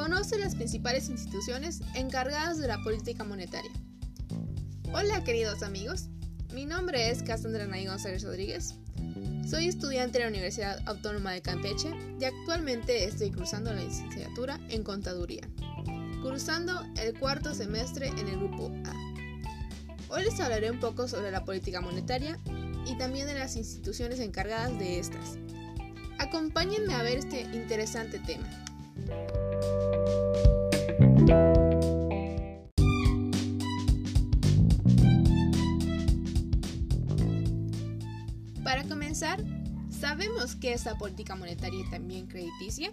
Conoce las principales instituciones encargadas de la política monetaria. Hola queridos amigos, mi nombre es Cassandra Nay González Rodríguez. Soy estudiante de la Universidad Autónoma de Campeche y actualmente estoy cursando la licenciatura en Contaduría, cursando el cuarto semestre en el grupo A. Hoy les hablaré un poco sobre la política monetaria y también de las instituciones encargadas de estas. Acompáñenme a ver este interesante tema. Para comenzar, ¿sabemos qué es la política monetaria y también crediticia?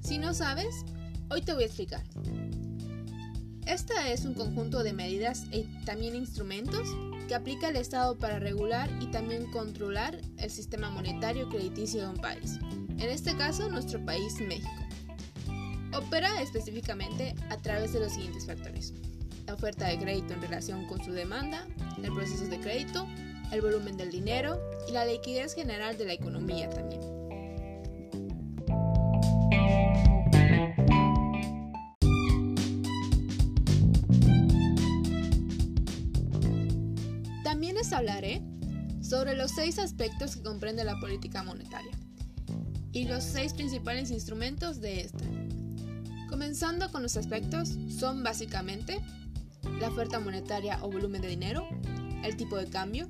Si no sabes, hoy te voy a explicar. Esta es un conjunto de medidas y también instrumentos que aplica el Estado para regular y también controlar el sistema monetario crediticio de un país, en este caso nuestro país México. Opera específicamente a través de los siguientes factores. La oferta de crédito en relación con su demanda, el proceso de crédito, el volumen del dinero y la liquidez general de la economía también. También les hablaré sobre los seis aspectos que comprende la política monetaria y los seis principales instrumentos de esta. Comenzando con los aspectos, son básicamente la oferta monetaria o volumen de dinero, el tipo de cambio,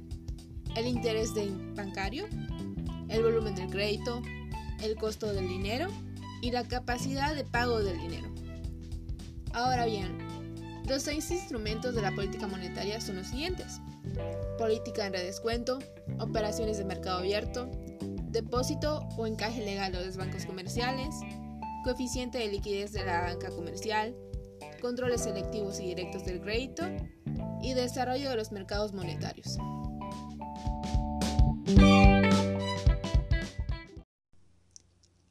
el interés de bancario, el volumen del crédito, el costo del dinero y la capacidad de pago del dinero. Ahora bien, los seis instrumentos de la política monetaria son los siguientes. Política en redescuento, operaciones de mercado abierto, depósito o encaje legal de los bancos comerciales, coeficiente de liquidez de la banca comercial, controles selectivos y directos del crédito y desarrollo de los mercados monetarios.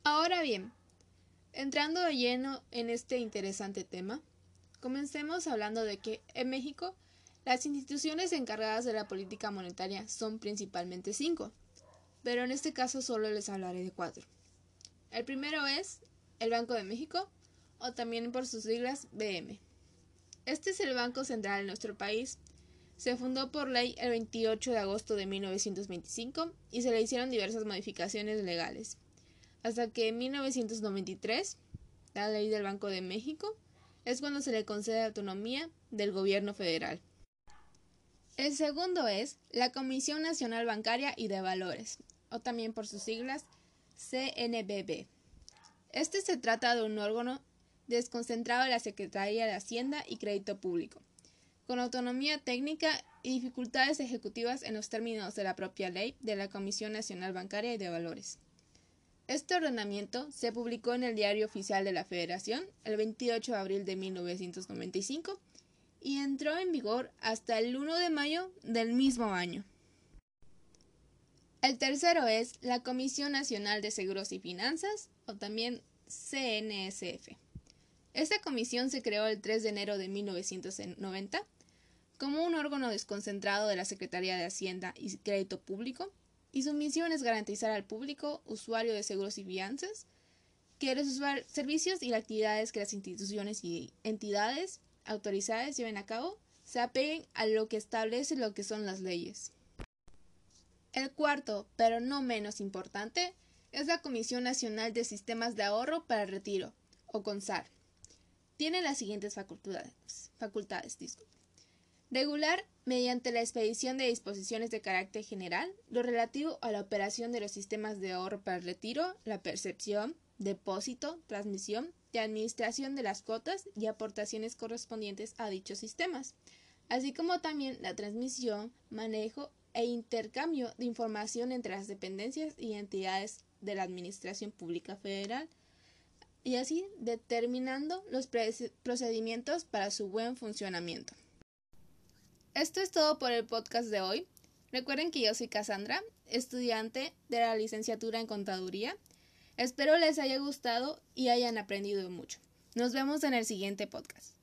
Ahora bien, entrando de lleno en este interesante tema, comencemos hablando de que en México las instituciones encargadas de la política monetaria son principalmente cinco, pero en este caso solo les hablaré de cuatro. El primero es el Banco de México, o también por sus siglas BM. Este es el Banco Central de nuestro país. Se fundó por ley el 28 de agosto de 1925 y se le hicieron diversas modificaciones legales, hasta que en 1993, la ley del Banco de México, es cuando se le concede autonomía del gobierno federal. El segundo es la Comisión Nacional Bancaria y de Valores, o también por sus siglas CNBB. Este se trata de un órgano desconcentrado de la Secretaría de Hacienda y Crédito Público, con autonomía técnica y dificultades ejecutivas en los términos de la propia ley de la Comisión Nacional Bancaria y de Valores. Este ordenamiento se publicó en el Diario Oficial de la Federación el 28 de abril de 1995 y entró en vigor hasta el 1 de mayo del mismo año. El tercero es la Comisión Nacional de Seguros y Finanzas, o también CNSF. Esta comisión se creó el 3 de enero de 1990 como un órgano desconcentrado de la Secretaría de Hacienda y Crédito Público, y su misión es garantizar al público usuario de seguros y fianzas que los servicios y las actividades que las instituciones y entidades autorizadas lleven a cabo se apeguen a lo que establece lo que son las leyes. El cuarto, pero no menos importante, es la Comisión Nacional de Sistemas de Ahorro para el Retiro, o CONSAR. Tiene las siguientes facultades. facultades Regular, mediante la expedición de disposiciones de carácter general, lo relativo a la operación de los sistemas de ahorro para el retiro, la percepción, depósito, transmisión y administración de las cuotas y aportaciones correspondientes a dichos sistemas, así como también la transmisión, manejo e intercambio de información entre las dependencias y entidades de la Administración Pública Federal y así determinando los procedimientos para su buen funcionamiento. Esto es todo por el podcast de hoy. Recuerden que yo soy Cassandra, estudiante de la licenciatura en Contaduría. Espero les haya gustado y hayan aprendido mucho. Nos vemos en el siguiente podcast.